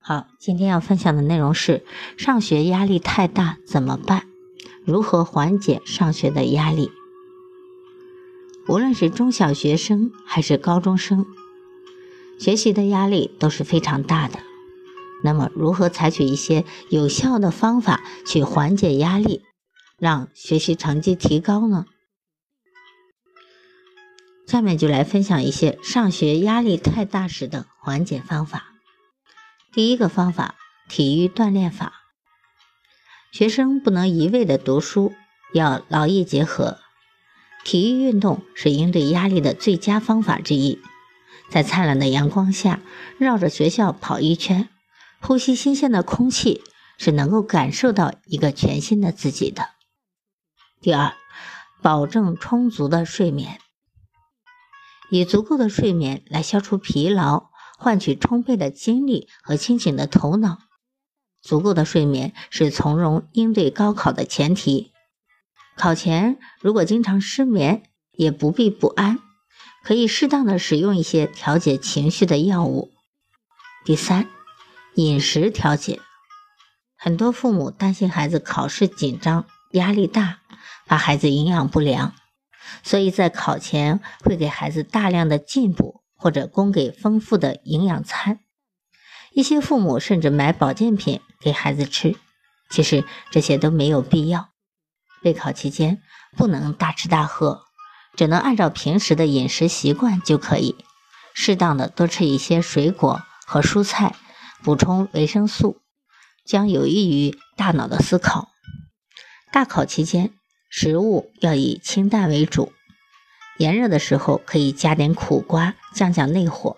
好，今天要分享的内容是上学压力太大怎么办？如何缓解上学的压力？无论是中小学生还是高中生，学习的压力都是非常大的。那么，如何采取一些有效的方法去缓解压力，让学习成绩提高呢？下面就来分享一些上学压力太大时的缓解方法。第一个方法，体育锻炼法。学生不能一味的读书，要劳逸结合。体育运动是应对压力的最佳方法之一。在灿烂的阳光下，绕着学校跑一圈，呼吸新鲜的空气，是能够感受到一个全新的自己的。第二，保证充足的睡眠，以足够的睡眠来消除疲劳。换取充沛的精力和清醒的头脑，足够的睡眠是从容应对高考的前提。考前如果经常失眠，也不必不安，可以适当的使用一些调节情绪的药物。第三，饮食调节。很多父母担心孩子考试紧张、压力大，怕孩子营养不良，所以在考前会给孩子大量的进补。或者供给丰富的营养餐，一些父母甚至买保健品给孩子吃。其实这些都没有必要。备考期间不能大吃大喝，只能按照平时的饮食习惯就可以，适当的多吃一些水果和蔬菜，补充维生素，将有益于大脑的思考。大考期间，食物要以清淡为主。炎热的时候可以加点苦瓜，降降内火。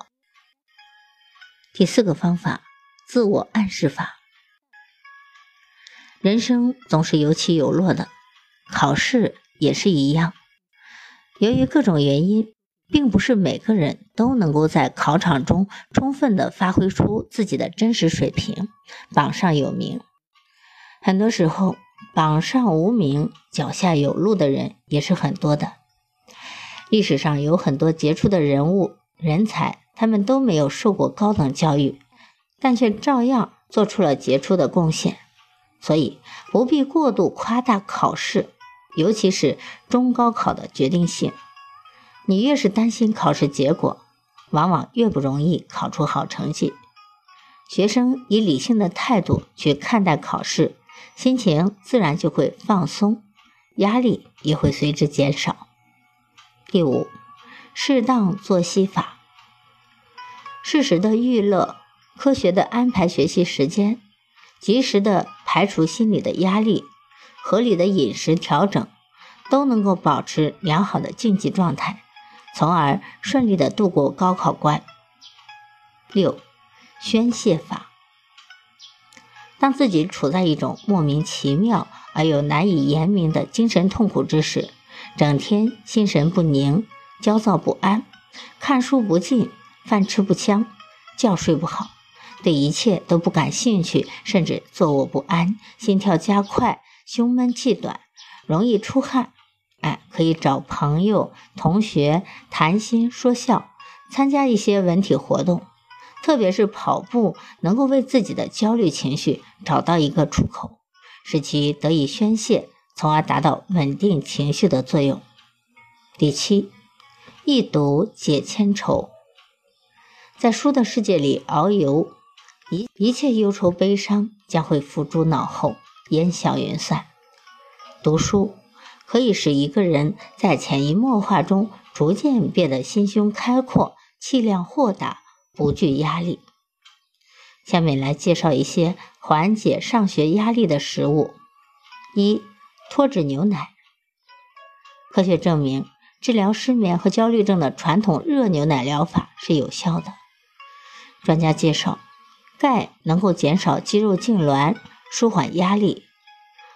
第四个方法，自我暗示法。人生总是有起有落的，考试也是一样。由于各种原因，并不是每个人都能够在考场中充分的发挥出自己的真实水平，榜上有名。很多时候，榜上无名，脚下有路的人也是很多的。历史上有很多杰出的人物、人才，他们都没有受过高等教育，但却照样做出了杰出的贡献。所以不必过度夸大考试，尤其是中高考的决定性。你越是担心考试结果，往往越不容易考出好成绩。学生以理性的态度去看待考试，心情自然就会放松，压力也会随之减少。第五，适当作息法，适时的娱乐，科学的安排学习时间，及时的排除心理的压力，合理的饮食调整，都能够保持良好的竞技状态，从而顺利的度过高考关。六，宣泄法，当自己处在一种莫名其妙而又难以言明的精神痛苦之时。整天心神不宁、焦躁不安，看书不进，饭吃不香，觉睡不好，对一切都不感兴趣，甚至坐卧不安，心跳加快，胸闷气短，容易出汗。哎，可以找朋友、同学谈心说笑，参加一些文体活动，特别是跑步，能够为自己的焦虑情绪找到一个出口，使其得以宣泄。从而达到稳定情绪的作用。第七，一读解千愁，在书的世界里遨游，一一切忧愁悲伤将会付诸脑后，烟消云散。读书可以使一个人在潜移默化中逐渐变得心胸开阔、气量豁达、不惧压力。下面来介绍一些缓解上学压力的食物。一脱脂牛奶。科学证明，治疗失眠和焦虑症的传统热牛奶疗法是有效的。专家介绍，钙能够减少肌肉痉挛、舒缓压力。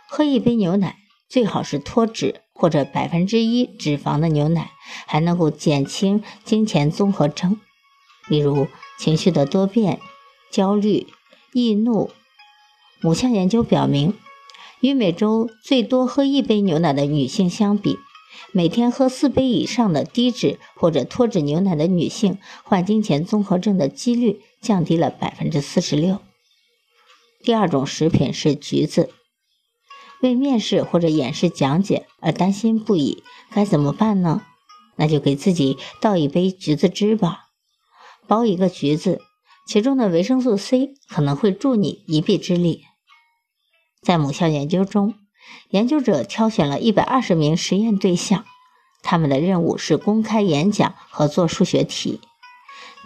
喝一杯牛奶，最好是脱脂或者百分之一脂肪的牛奶，还能够减轻经前综合征，例如情绪的多变、焦虑、易怒。某项研究表明，与每周最多喝一杯牛奶的女性相比，每天喝四杯以上的低脂或者脱脂牛奶的女性，患经前综合症的几率降低了百分之四十六。第二种食品是橘子。为面试或者演示讲解而担心不已，该怎么办呢？那就给自己倒一杯橘子汁吧。剥一个橘子，其中的维生素 C 可能会助你一臂之力。在某项研究中，研究者挑选了一百二十名实验对象，他们的任务是公开演讲和做数学题。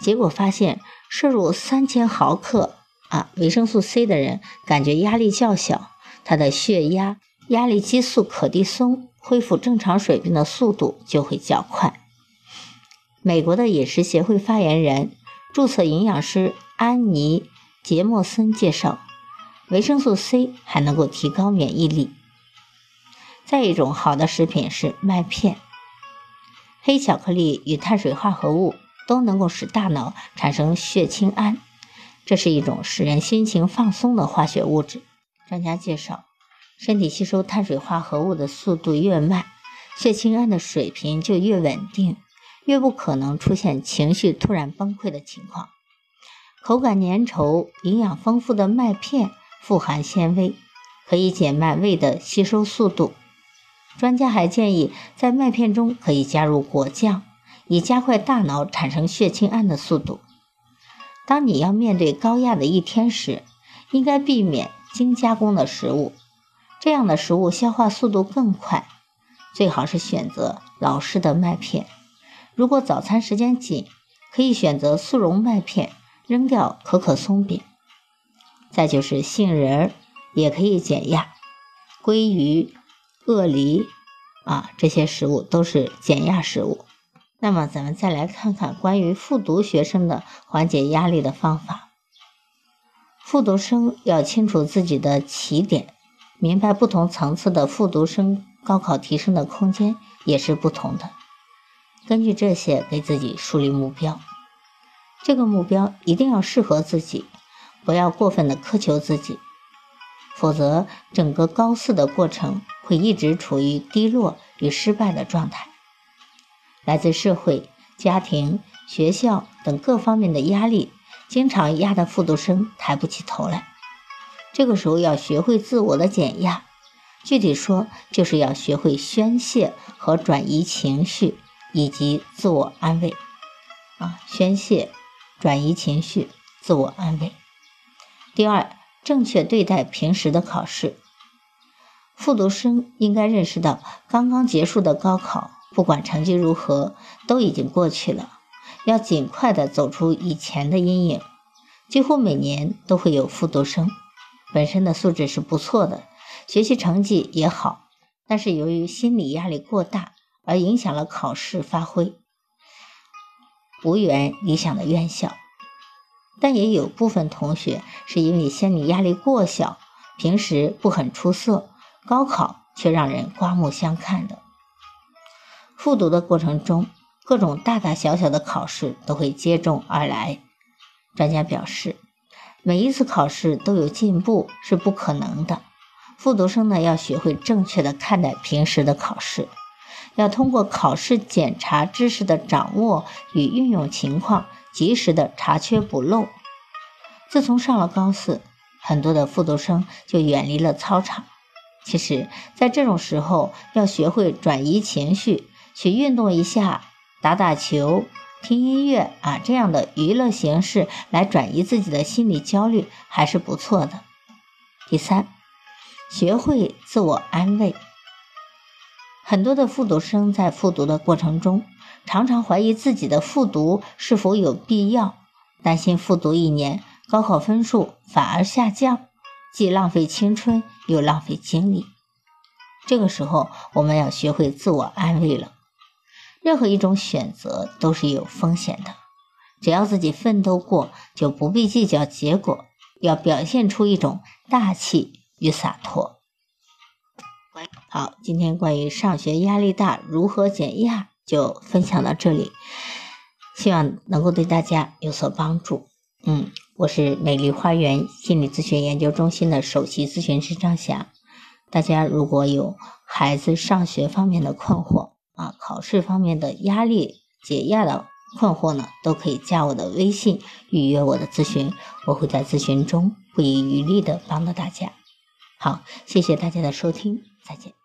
结果发现，摄入三千毫克啊维生素 C 的人，感觉压力较小。他的血压、压力激素可的松恢复正常水平的速度就会较快。美国的饮食协会发言人、注册营养师安妮·杰莫森介绍，维生素 C 还能够提高免疫力。再一种好的食品是麦片，黑巧克力与碳水化合物都能够使大脑产生血清胺，这是一种使人心情放松的化学物质。专家介绍，身体吸收碳水化合物的速度越慢，血清胺的水平就越稳定，越不可能出现情绪突然崩溃的情况。口感粘稠、营养丰富的麦片富含纤维，可以减慢胃的吸收速度。专家还建议，在麦片中可以加入果酱，以加快大脑产生血清胺的速度。当你要面对高压的一天时，应该避免。精加工的食物，这样的食物消化速度更快，最好是选择老式的麦片。如果早餐时间紧，可以选择速溶麦片，扔掉可可松饼。再就是杏仁儿也可以减压，鲑鱼、鳄梨啊这些食物都是减压食物。那么咱们再来看看关于复读学生的缓解压力的方法。复读生要清楚自己的起点，明白不同层次的复读生高考提升的空间也是不同的。根据这些给自己树立目标，这个目标一定要适合自己，不要过分的苛求自己，否则整个高四的过程会一直处于低落与失败的状态。来自社会、家庭、学校等各方面的压力。经常压得复读生抬不起头来，这个时候要学会自我的减压，具体说就是要学会宣泄和转移情绪以及自我安慰。啊，宣泄、转移情绪、自我安慰。第二，正确对待平时的考试。复读生应该认识到，刚刚结束的高考，不管成绩如何，都已经过去了。要尽快的走出以前的阴影。几乎每年都会有复读生，本身的素质是不错的，学习成绩也好，但是由于心理压力过大而影响了考试发挥，无缘理想的院校。但也有部分同学是因为心理压力过小，平时不很出色，高考却让人刮目相看的。复读的过程中。各种大大小小的考试都会接踵而来。专家表示，每一次考试都有进步是不可能的。复读生呢，要学会正确的看待平时的考试，要通过考试检查知识的掌握与运用情况，及时的查缺补漏。自从上了高四，很多的复读生就远离了操场。其实，在这种时候，要学会转移情绪，去运动一下。打打球、听音乐啊，这样的娱乐形式来转移自己的心理焦虑还是不错的。第三，学会自我安慰。很多的复读生在复读的过程中，常常怀疑自己的复读是否有必要，担心复读一年高考分数反而下降，既浪费青春又浪费精力。这个时候，我们要学会自我安慰了。任何一种选择都是有风险的，只要自己奋斗过，就不必计较结果。要表现出一种大气与洒脱。好，今天关于上学压力大如何减压就分享到这里，希望能够对大家有所帮助。嗯，我是美丽花园心理咨询研究中心的首席咨询师张霞。大家如果有孩子上学方面的困惑啊，考试方面的压力解压的困惑呢，都可以加我的微信预约我的咨询，我会在咨询中不遗余力的帮到大家。好，谢谢大家的收听，再见。